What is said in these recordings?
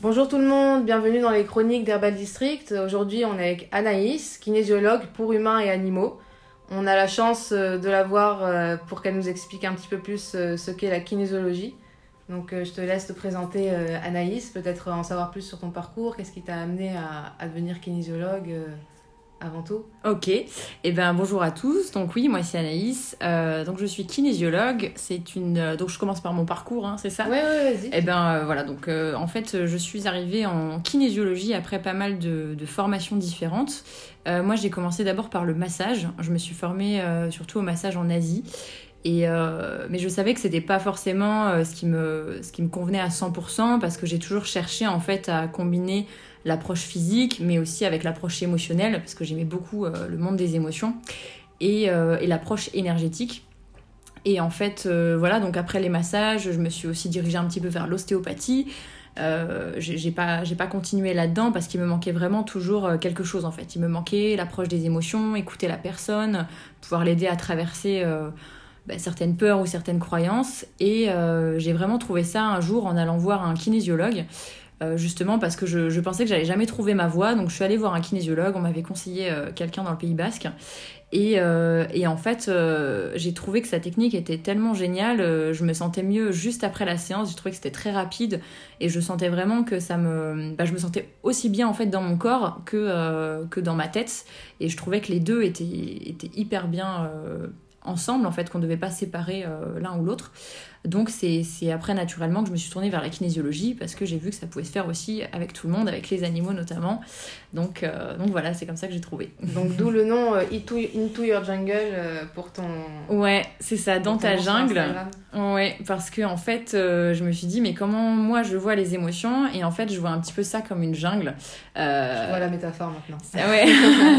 Bonjour tout le monde, bienvenue dans les chroniques d'Herbal District. Aujourd'hui, on est avec Anaïs, kinésiologue pour humains et animaux. On a la chance euh, de la voir euh, pour qu'elle nous explique un petit peu plus euh, ce qu'est la kinésiologie. Donc, je te laisse te présenter Anaïs, peut-être en savoir plus sur ton parcours, qu'est-ce qui t'a amené à, à devenir kinésiologue avant tout. Ok, et eh ben bonjour à tous. Donc oui, moi c'est Anaïs. Euh, donc je suis kinésiologue. C'est une euh, donc je commence par mon parcours, hein, c'est ça? Ouais ouais vas-y. Et eh ben euh, voilà donc en fait je suis arrivée en kinésiologie après pas mal de, de formations différentes. moi j'ai commencé d'abord par le massage. Je me suis formée surtout au massage en Asie. Et mais je savais que c'était pas forcément ce qui me ce qui me convenait à 100% parce que j'ai toujours cherché en fait à combiner l'approche physique, mais aussi avec l'approche émotionnelle, parce que j'aimais beaucoup euh, le monde des émotions, et, euh, et l'approche énergétique. Et en fait, euh, voilà, donc après les massages, je me suis aussi dirigée un petit peu vers l'ostéopathie. J'ai pas, pas continué là-dedans parce qu'il me manquait vraiment toujours quelque chose en fait. Il me manquait l'approche des émotions, écouter la personne, pouvoir l'aider à traverser bah, certaines peurs ou certaines croyances. Et j'ai vraiment trouvé ça un jour en allant voir un kinésiologue euh, justement parce que je, pensais que j'allais jamais trouver ma voie. Donc je suis allée voir un kinésiologue, on m'avait conseillé euh, quelqu'un dans le Pays Basque. Et, euh, et en fait, j'ai trouvé que sa technique était tellement géniale, je me sentais mieux juste après la séance, j'ai trouvé que c'était très rapide et je sentais vraiment que ça me... Bah, je me sentais aussi bien en fait dans mon corps que, que dans ma tête et je trouvais que les deux étaient, étaient hyper bien ensemble en fait, qu'on ne devait pas séparer l'un ou l'autre. Donc c'est après naturellement que je me suis tournée vers la kinésiologie parce que j'ai vu que ça pouvait se faire aussi avec tout le monde, avec les animaux notamment. Donc, euh, donc voilà, c'est comme ça que j'ai trouvé. Donc d'où le nom euh, into, Your Jungle euh, pour ton... Ouais, c'est ça, dans ta jungle. Ouais, parce que en fait, je me suis dit, mais comment moi je vois les émotions Et en fait, je vois un petit peu ça comme une jungle. Je vois la métaphore maintenant. ouais,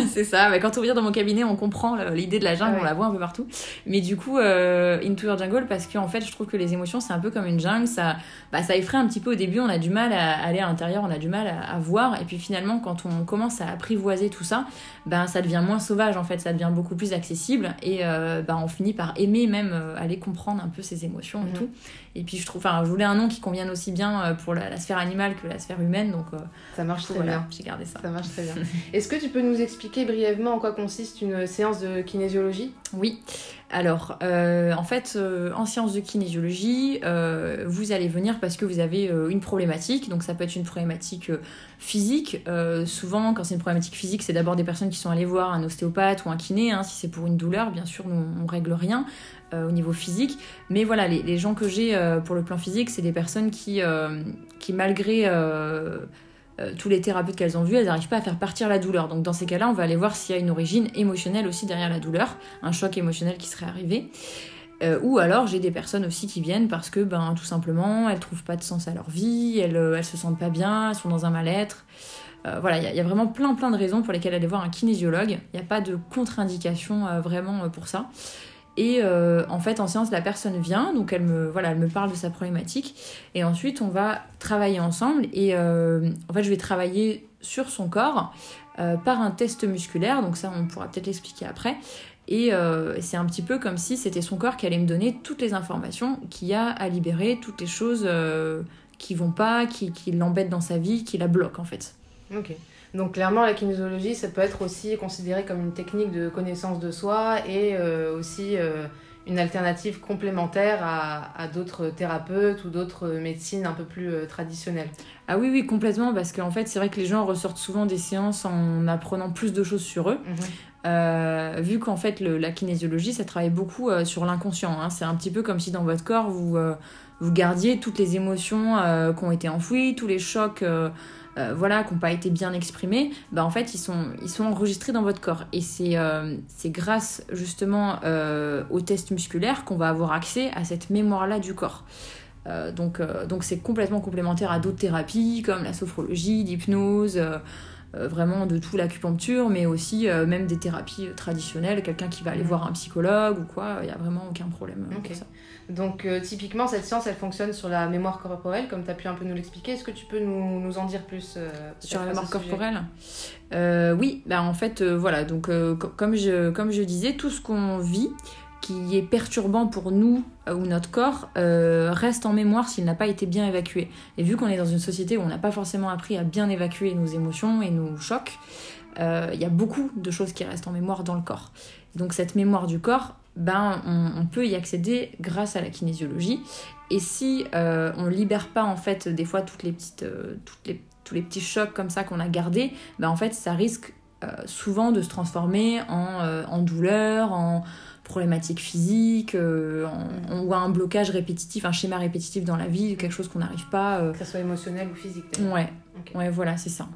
c'est ça. Mais quand on vient dans mon cabinet, on comprend l'idée de la jungle, ah on la voit un peu partout. Mais du coup, Into Your Jungle, parce qu'en fait, je trouve que les émotions, c'est un peu comme une jungle. Ça, bah, ça effraie un petit peu au début. On a du mal à aller à l'intérieur, on a du mal à, voir. Et puis finalement, quand on commence à apprivoiser tout ça, ben ça devient moins sauvage en fait. Ça devient beaucoup plus accessible. Et euh, ben, on finit par aimer même euh, aller comprendre un peu ses émotions et mhm. tout. Et puis je trouve, enfin, je voulais un nom qui convienne aussi bien euh, pour la, sphère animale que la sphère humaine. Donc ça marche très bien. J'ai gardé ça. Ça marche très bien. Est-ce que tu peux nous expliquer brièvement en quoi consiste une séance de kinésiologie? Oui. Alors, euh, en fait, euh, en sciences de kinésiologie, euh, vous allez venir parce que vous avez une problématique. Donc, ça peut être une problématique physique. souvent, quand c'est une problématique physique, c'est d'abord des personnes qui sont allées voir un ostéopathe ou un kiné. Hein. Si c'est pour une douleur, bien sûr, nous, on règle rien au niveau physique. Mais voilà, les, gens que j'ai pour le plan physique, c'est des personnes qui, qui malgré euh, tous les thérapeutes qu'elles ont vus, elles n'arrivent pas à faire partir la douleur. Donc dans ces cas-là, on va aller voir s'il y a une origine émotionnelle aussi derrière la douleur, un choc émotionnel qui serait arrivé. Euh, ou alors j'ai des personnes aussi qui viennent parce que ben tout simplement elles trouvent pas de sens à leur vie, elles, euh, elles se sentent pas bien, elles sont dans un mal-être. voilà, il y, a vraiment plein plein de raisons pour lesquelles aller voir un kinésiologue. Il n'y a pas de contre-indication vraiment pour ça. Et euh, en fait, en séance, la personne vient, donc elle me, voilà, elle me parle de sa problématique. Et ensuite, on va travailler ensemble. Et euh, en fait, je vais travailler sur son corps euh, par un test musculaire. Donc ça, on pourra peut-être l'expliquer après. Et c'est un petit peu comme si c'était son corps qui allait me donner toutes les informations qu'il y a à libérer, toutes les choses qui vont pas, qui, qui l'embêtent dans sa vie, qui la bloquent en fait. Ok. Donc clairement, la kinésiologie, ça peut être aussi considéré comme une technique de connaissance de soi et euh, aussi euh, une alternative complémentaire à, d'autres thérapeutes ou d'autres médecines un peu plus euh, traditionnelles. Ah oui, oui, complètement, parce qu'en fait, c'est vrai que les gens ressortent souvent des séances en apprenant plus de choses sur eux. Mhm. vu qu'en fait, la kinésiologie, ça travaille beaucoup sur l'inconscient. Hein. C'est un petit peu comme si dans votre corps, vous, vous gardiez toutes les émotions qui ont été enfouies, tous les chocs euh, voilà, qui n'ont pas été bien exprimés, bah, en fait, ils sont, ils sont enregistrés dans votre corps. Et c'est euh, grâce justement euh, aux tests musculaires qu'on va avoir accès à cette mémoire-là du corps. donc donc c'est complètement complémentaire à d'autres thérapies comme la sophrologie, l'hypnose. Vraiment de tout l'acupuncture, mais aussi même des thérapies traditionnelles, quelqu'un qui va aller voir un psychologue ou quoi, il n'y a vraiment aucun problème pour ça. Donc euh, typiquement, cette science, elle fonctionne sur la mémoire corporelle, comme tu as pu un peu nous l'expliquer. Est-ce que tu peux nous, nous en dire plus euh, sur la mémoire corporelle? Euh, Oui, bah, en fait, voilà, donc comme, je, comme je disais, tout ce qu'on vit qui est perturbant pour nous euh, ou notre corps euh, reste en mémoire s'il n'a pas été bien évacué. Et vu qu'on est dans une société où on n'a pas forcément appris à bien évacuer nos émotions et nos chocs, euh, il y a beaucoup de choses qui restent en mémoire dans le corps. Donc cette mémoire du corps, ben, on, peut y accéder grâce à la kinésiologie. Et si on ne libère pas en fait des fois toutes les petites, toutes les, tous les petits chocs comme ça qu'on a gardés, ben, en fait ça risque souvent de se transformer en, en douleur, en, problématiques physiques, euh, on, ou un blocage répétitif, un schéma répétitif dans la vie, quelque chose qu'on n'arrive pas. Euh, que ce soit émotionnel ou physique. Ouais. ouais, voilà, c'est ça.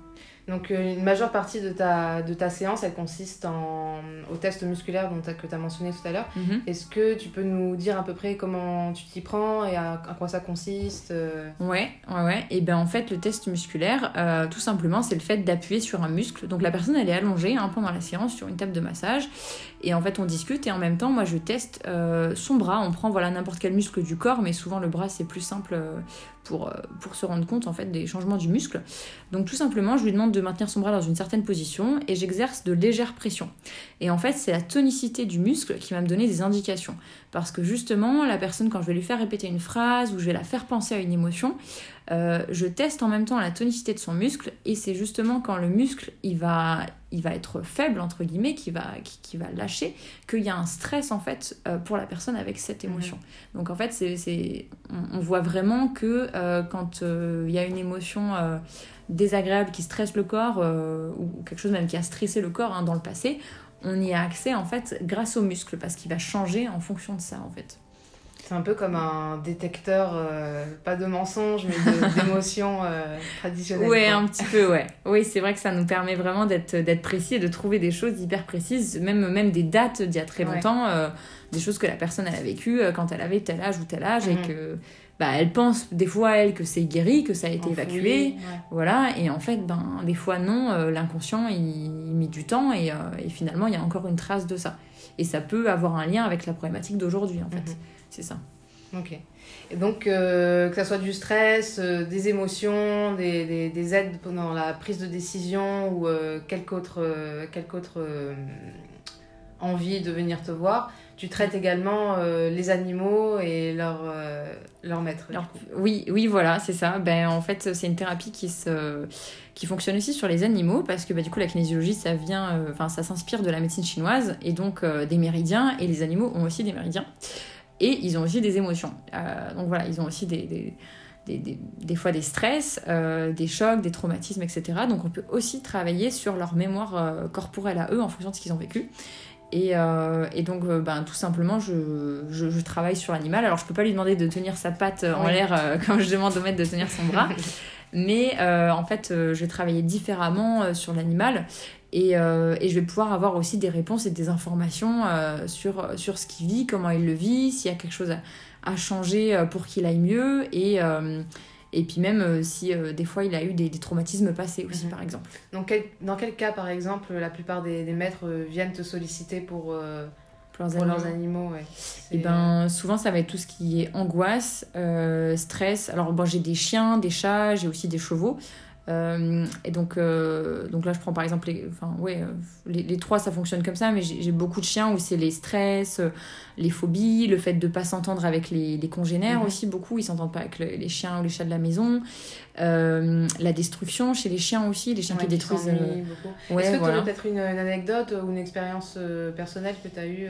Donc euh, une majeure partie de ta, de ta séance, elle consiste en, au test musculaire dont que tu as mentionné tout à l'heure. Mhm. Est-ce que tu peux nous dire à peu près comment tu t'y prends et à, quoi ça consiste euh Ouais, ouais, ouais. Et ben en fait, le test musculaire, euh, tout simplement, c'est le fait d'appuyer sur un muscle. Donc la personne, elle est allongée hein, pendant la séance sur une table de massage. Et en fait, on discute et en même temps, moi, je teste son bras. On prend voilà n'importe quel muscle du corps, mais souvent le bras, c'est plus simple pour, euh, pour se rendre compte en fait des changements du muscle. Donc tout simplement, je lui demande de maintenir son bras dans une certaine position et j'exerce de légères pressions. Et en fait, c'est la tonicité du muscle qui va me donner des indications. Parce que justement, la personne, quand je vais lui faire répéter une phrase ou je vais la faire penser à une émotion, euh, je teste en même temps la tonicité de son muscle et c'est justement quand le muscle il va, il va être faible entre guillemets, qui va, qui, va lâcher, qu'il y a un stress en fait euh, pour la personne avec cette émotion. Donc en fait, c'est, on, voit vraiment que euh, quand il y a une émotion désagréable qui stresse le corps ou quelque chose même qui a stressé le corps hein, dans le passé, on y a accès en fait grâce au muscle parce qu'il va changer en fonction de ça en fait. C'est un peu comme un détecteur, euh, pas de mensonges, mais d'émotions euh, traditionnelles. Oui, un petit peu, ouais. Oui, c'est vrai que ça nous permet vraiment d'être précis et de trouver des choses hyper précises, même, même des dates d'il y a très longtemps, euh, des choses que la personne elle a vécues quand elle avait tel âge ou tel âge, et mhm. que bah, elle pense des fois, elle, que c'est guéri, que ça a été évacué. Voilà, et en fait, ben, des fois, non, l'inconscient, il, met du temps, et, et finalement, il y a encore une trace de ça. Et ça peut avoir un lien avec la problématique d'aujourd'hui, en fait. Mhm. C'est ça. Ok. Et donc, euh, que ce soit du stress, euh, des émotions, des, des, des, aides pendant la prise de décision ou euh, quelque autre, quelque autre envie de venir te voir, tu traites également les animaux et leur, leur maître. oui, oui, voilà, c'est ça. Ben, en fait, c'est une thérapie qui, se, qui fonctionne aussi sur les animaux parce que bah, du coup, la kinésiologie, ça vient, enfin, ça s'inspire de la médecine chinoise et donc des méridiens et les animaux ont aussi des méridiens et ils ont aussi des émotions. Euh, donc voilà, ils ont aussi des, des, des, fois des stress, euh, des chocs, des traumatismes, etc. Donc on peut aussi travailler sur leur mémoire euh, corporelle à eux en fonction de ce qu'ils ont vécu. Et, et donc, ben, tout simplement, je, je, travaille sur l'animal. Alors, je peux pas lui demander de tenir sa patte en l'air comme je demande au maître de tenir son bras. Mais en fait, je vais travailler différemment sur l'animal. Euh, et, je vais pouvoir avoir aussi des réponses et des informations euh, sur, sur ce qu'il vit, comment il le vit, s'il y a quelque chose à, changer euh, pour qu'il aille mieux. Et, et puis même si des fois il a eu des, traumatismes passés aussi, mhm. par exemple. Donc, dans quel cas, par exemple, la plupart des, maîtres viennent te solliciter pour... Pour leurs animaux, ouais. Et eh ben souvent ça va être tout ce qui est angoisse, stress. Alors bon j'ai des chiens, des chats, j'ai aussi des chevaux. Euh, et donc, euh, donc là, je prends par exemple les, enfin, ouais, euh, les, les, trois, ça fonctionne comme ça, mais j'ai beaucoup de chiens où c'est les stress, les phobies, le fait de pas s'entendre avec les, les congénères mhm. aussi, beaucoup, ils s'entendent pas avec les chiens ou les chats de la maison. la destruction chez les chiens aussi, les chiens qui détruisent. Ouais, Est-ce que tu as peut-être une, anecdote ou une expérience personnelle que tu as eue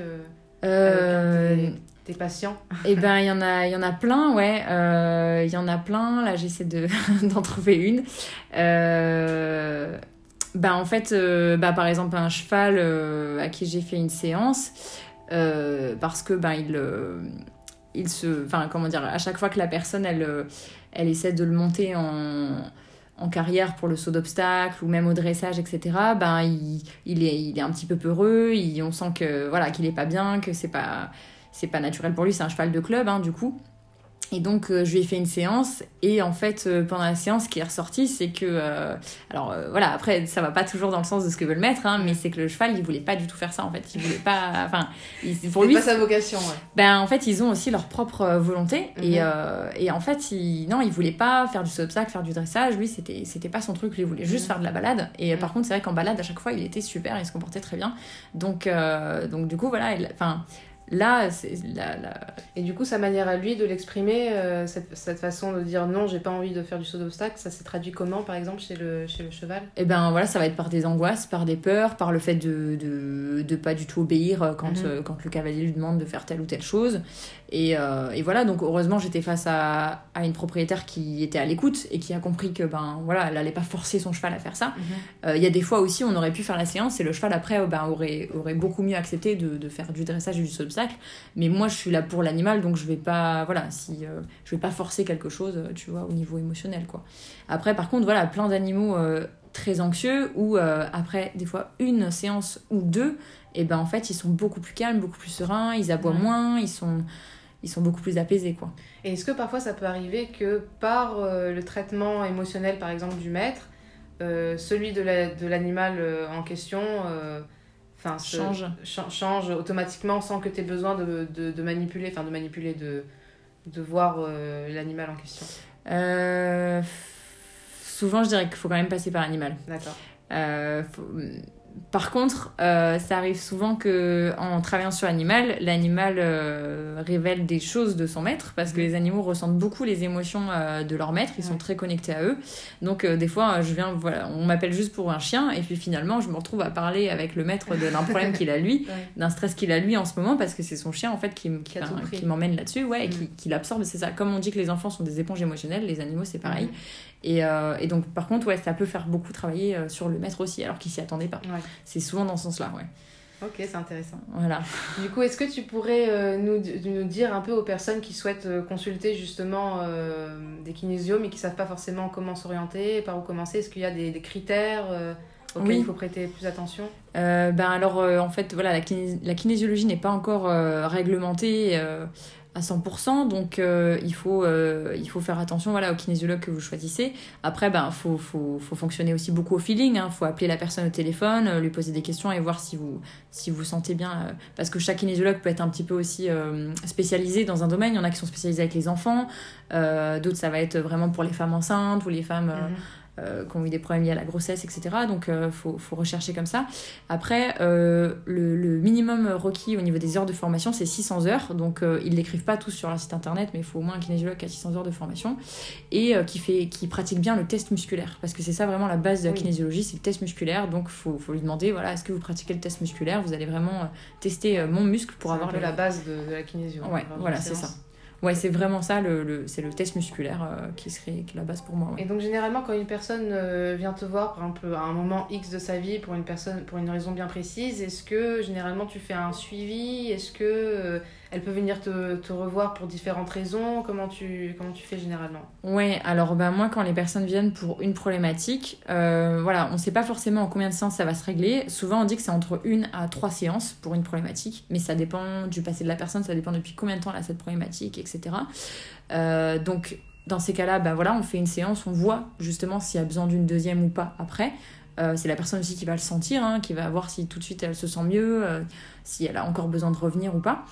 tes patients Eh ben, il y en a, il y en a plein, ouais. Euh, il y en a plein. Là, j'essaie de d'en trouver une. Euh, ben, en fait, euh, bah, par exemple, un cheval à qui j'ai fait une séance, parce que ben il, il se, enfin, comment dire, à chaque fois que la personne, elle, elle essaie de le monter en carrière pour le saut d'obstacle ou même au dressage, etc., ben, il, il, est, un petit peu peureux, on sent que voilà qu'il est pas bien, que c'est pas c'est pas naturel pour lui, c'est un cheval de club, hein, du coup. Et donc, euh, je lui ai fait une séance. Et en fait, euh, pendant la séance, ce qui est ressorti, c'est que. Euh, alors, voilà, après, ça va pas toujours dans le sens de ce que veut le maître, hein, mais c'est que le cheval, il voulait pas du tout faire ça, en fait. Il voulait pas. Enfin, pour lui. pas sa vocation, ouais. Ben, en fait, ils ont aussi leur propre volonté. et, mhm. et, en fait, il, non, il voulait pas faire du saut obstacle, faire du dressage. Lui, c'était, c'était pas son truc. Lui, il voulait juste mhm. faire de la balade. Et par contre, c'est vrai qu'en balade, à chaque fois, il était super, il se comportait très bien. Donc, donc du coup, voilà. Enfin Là, c'est la, la... Et du coup, sa manière à lui de l'exprimer, euh, cette, cette, façon de dire non, j'ai pas envie de faire du saut d'obstacle, ça s'est traduit comment, par exemple, chez le, chez le cheval? Eh ben voilà, ça va être par des angoisses, par des peurs, par le fait de de, de pas du tout obéir quand, mm -hmm. euh, quand le cavalier lui demande de faire telle ou telle chose. Et, euh, et voilà, donc heureusement, j'étais face à, à, une propriétaire qui était à l'écoute et qui a compris que ben voilà, elle allait pas forcer son cheval à faire ça. Il mm -hmm. y a des fois aussi, on aurait pu faire la séance et le cheval après ben, aurait, aurait beaucoup mieux accepté de, de faire du dressage et du saut Mais moi, je suis là pour l'animal, donc je vais pas, voilà, si euh, je vais pas forcer quelque chose, tu vois, au niveau émotionnel, quoi. Après, par contre, voilà, plein d'animaux euh, très anxieux où euh, après des fois une séance ou deux, et ben en fait, ils sont beaucoup plus calmes, beaucoup plus sereins, ils aboient ouais. moins, ils sont ils sont beaucoup plus apaisés quoi. Et est-ce que parfois ça peut arriver que par euh, le traitement émotionnel par exemple du maître, euh, celui de l'animal la, en question enfin change. change automatiquement sans que tu aies besoin de, de, de, manipuler enfin de manipuler de, de voir euh, l'animal en question. Euh, souvent je dirais qu'il faut quand même passer par l'animal. D'accord. Euh, faut... par contre euh, ça arrive souvent que en travaillant sur l'animal l'animal euh, révèle des choses de son maître parce que les animaux ressentent beaucoup les émotions euh, de leur maître ils sont très connectés à eux. Donc des fois je viens voilà on m'appelle juste pour un chien et puis finalement je me retrouve à parler avec le maître d'un problème qu'il a lui ouais. d'un stress qu'il a lui en ce moment parce que c'est son chien en fait qui, qui, m'emmène là-dessus ouais, et qui, qui l'absorbe c'est ça. Comme on dit que les enfants sont des éponges émotionnelles les animaux c'est pareil. Mmh. Et, euh, et, donc, par contre, ouais, ça peut faire beaucoup travailler euh, sur le maître aussi, alors qu'il s'y attendait pas. Ouais. C'est souvent dans ce sens-là, ouais. Ok, c'est intéressant. Voilà. Du coup, est-ce que tu pourrais euh, nous, nous, dire un peu aux personnes qui souhaitent euh, consulter justement des kinésios mais qui ne savent pas forcément comment s'orienter, par où commencer Est-ce qu'il y a des, des critères auxquels oui. il faut prêter plus attention? Ben alors, en fait, voilà, la kinésiologie n'est pas encore réglementée à 100%, donc euh, il, faut, euh, il faut faire attention voilà, au kinésiologue que vous choisissez. Après, il ben, faut, faut, faut fonctionner aussi beaucoup au feeling, il hein. faut appeler la personne au téléphone, euh, lui poser des questions et voir si vous si vous sentez bien. Parce que chaque kinésiologue peut être un petit peu aussi spécialisé dans un domaine, il y en a qui sont spécialisés avec les enfants, d'autres ça va être vraiment pour les femmes enceintes ou les femmes... Mm -hmm euh, qui ont eu des problèmes liés à la grossesse, etc. Donc, il euh, faut, faut, rechercher comme ça. Après, euh, le, le, minimum requis au niveau des heures de formation, c'est 600 heures. Donc, euh, ils l'écrivent pas tous sur leur site internet, mais il faut au moins un kinésiologue qui a 600 heures de formation et qui, fait, qui pratique bien le test musculaire. Parce que c'est ça vraiment la base de la kinésiologie, c'est le test musculaire. Donc, il faut, faut, lui demander voilà, est-ce que vous pratiquez le test musculaire? Vous allez vraiment tester mon muscle pour avoir. un peu le... la base de, de la kinésio. Ouais, voilà, c'est ça. Ouais, c'est vraiment ça, le, c'est le test musculaire euh, qui serait qui la base pour moi. Et donc généralement quand une personne euh, vient te voir, par exemple à un moment X de sa vie, pour une personne, pour une raison bien précise, est-ce que généralement tu fais un suivi? Est-ce que euh, elle peut venir te, te, revoir pour différentes raisons Comment tu, fais généralement? Ouais, alors bah, moi, quand les personnes viennent pour une problématique, euh, voilà, on ne sait pas forcément en combien de séances ça va se régler. Souvent, on dit que c'est entre une à trois séances pour une problématique, mais ça dépend du passé de la personne, ça dépend depuis combien de temps elle a cette problématique, etc. Euh, donc, dans ces cas-là, bah, voilà, on fait une séance, on voit justement s'il y a besoin d'une deuxième ou pas après. Euh, c'est la personne aussi qui va le sentir, hein, qui va voir si tout de suite elle se sent mieux, euh, si elle a encore besoin de revenir ou pas.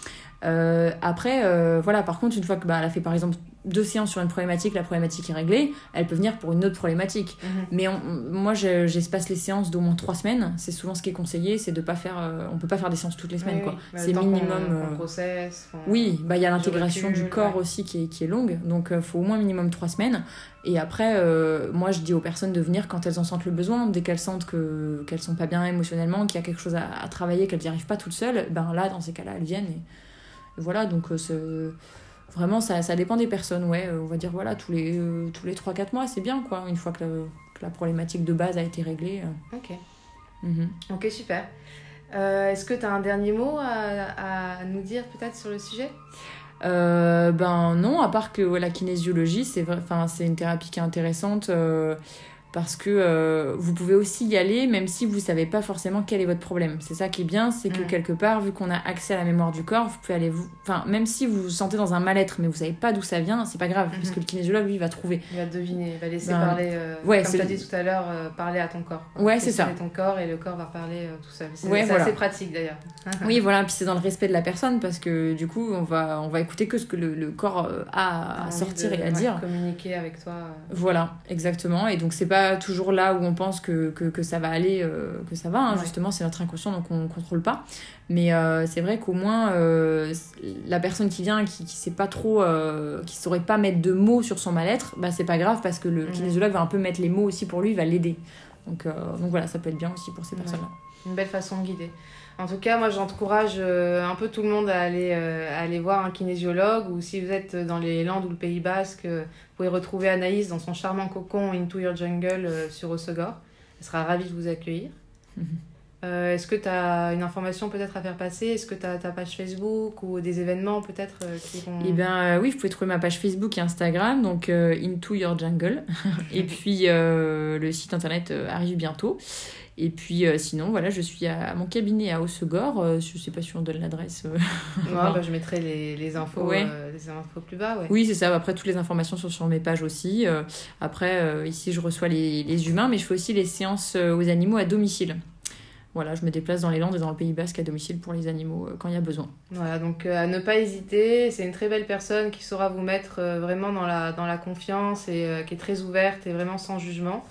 Euh, après, voilà, par contre, une fois que bah, elle a fait par exemple deux séances sur une problématique, la problématique est réglée, elle peut venir pour une autre problématique. Mhm. Mais on, moi, j'espace les séances d'au moins trois semaines. C'est souvent ce qui est conseillé, c'est de pas faire. Euh, on peut pas faire des séances toutes les semaines, oui, quoi. C'est minimum. Qu process, oui, bah il y a l'intégration du corps ouais. aussi qui est, qui est longue, donc il faut au moins minimum trois semaines. Et après, euh, moi, je dis aux personnes de venir quand elles en sentent le besoin, dès qu'elles sentent que qu'elles sont pas bien émotionnellement, qu'il y a quelque chose à, à travailler, qu'elles n'y arrivent pas toutes seules, ben là, dans ces cas-là, elles viennent. Et, voilà, donc euh, vraiment, ça, ça dépend des personnes, ouais. On va dire, voilà, tous les, euh, tous les 3-4 mois, c'est bien, quoi, une fois que la, que la, problématique de base a été réglée. Euh. Ok. Mm -hmm. Ok, super. Est-ce que tu as un dernier mot à, à nous dire, peut-être, sur le sujet? Euh, ben non, à part que ouais, la kinésiologie, c'est une thérapie qui est intéressante. Euh, parce que euh, vous pouvez aussi y aller même si vous savez pas forcément quel est votre problème. C'est ça qui est bien, c'est que mmh. quelque part, vu qu'on a accès à la mémoire du corps, vous pouvez aller vous... Enfin, même si vous vous sentez dans un mal-être, mais vous savez pas d'où ça vient, c'est pas grave, mmh. parce que le kinésiologue, lui, va trouver. Il va deviner, il va laisser ben, parler, euh, ouais, comme tu as dit tout à l'heure, euh, parler à ton corps. Ouais, c'est ça. ton corps et le corps va parler euh, tout seul. C'est ouais, voilà. assez pratique d'ailleurs. oui, voilà, puis c'est dans le respect de la personne, parce que du coup, on va, on va écouter que ce que le, le corps a à, à sortir de, et à ouais, dire. Communiquer avec toi. Voilà, exactement. Et donc, c'est pas pas toujours là où on pense que, que, que ça va aller, euh, que ça va. hein. Ouais. Justement, c'est notre inconscient, donc on ne contrôle pas. Mais euh, c'est vrai qu'au moins, euh, la personne qui vient, qui, qui sait pas trop, qui saurait pas mettre de mots sur son mal-être, bah, c'est pas grave parce que le Mhm. kinésiologue va un peu mettre les mots aussi pour lui, il va l'aider. Donc, donc voilà, ça peut être bien aussi pour ces Ouais. personnes-là. Une belle façon de guider. En tout cas, moi, j'encourage euh, un peu tout le monde à aller, euh, à aller voir un kinésiologue ou si vous êtes dans les Landes ou le Pays Basque, euh, vous pouvez retrouver Anaïs dans son charmant cocon Into Your Jungle sur Osegor. Elle sera ravie de vous accueillir. Mhm. Euh, Est-ce que tu as une information peut-être à faire passer? Est-ce que tu as ta page Facebook ou des événements peut-être vont... Et bien euh, oui, vous pouvez trouver ma page Facebook et Instagram, donc euh, Into Your Jungle. et puis le site internet arrive bientôt. Et puis euh, sinon, voilà, je suis à, à mon cabinet à Haussegor. Euh, je sais pas si on donne l'adresse. euh. Ouais, bah, je mettrai les, les infos, Ouais. euh, les infos plus bas. Ouais. Oui, c'est ça. Après, toutes les informations sont sur mes pages aussi. Euh, après, ici, je reçois les, les humains, mais je fais aussi les séances aux animaux à domicile. Voilà, je me déplace dans les Landes et dans le Pays Basque à domicile pour les animaux quand il y a besoin. Voilà, donc à ne pas hésiter. C'est une très belle personne qui saura vous mettre vraiment dans la, dans la confiance et qui est très ouverte et vraiment sans jugement.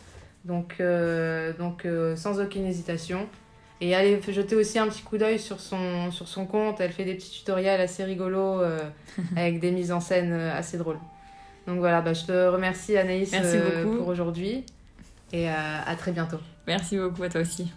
Donc, euh, donc euh, sans aucune hésitation. Et allez jeter aussi un petit coup d'œil sur son, sur son compte. Elle fait des petits tutoriels assez rigolos euh, avec des mises en scène assez drôles. Donc voilà, bah, je te remercie Anaïs Merci euh, beaucoup. pour aujourd'hui et euh, à très bientôt. Merci beaucoup à toi aussi.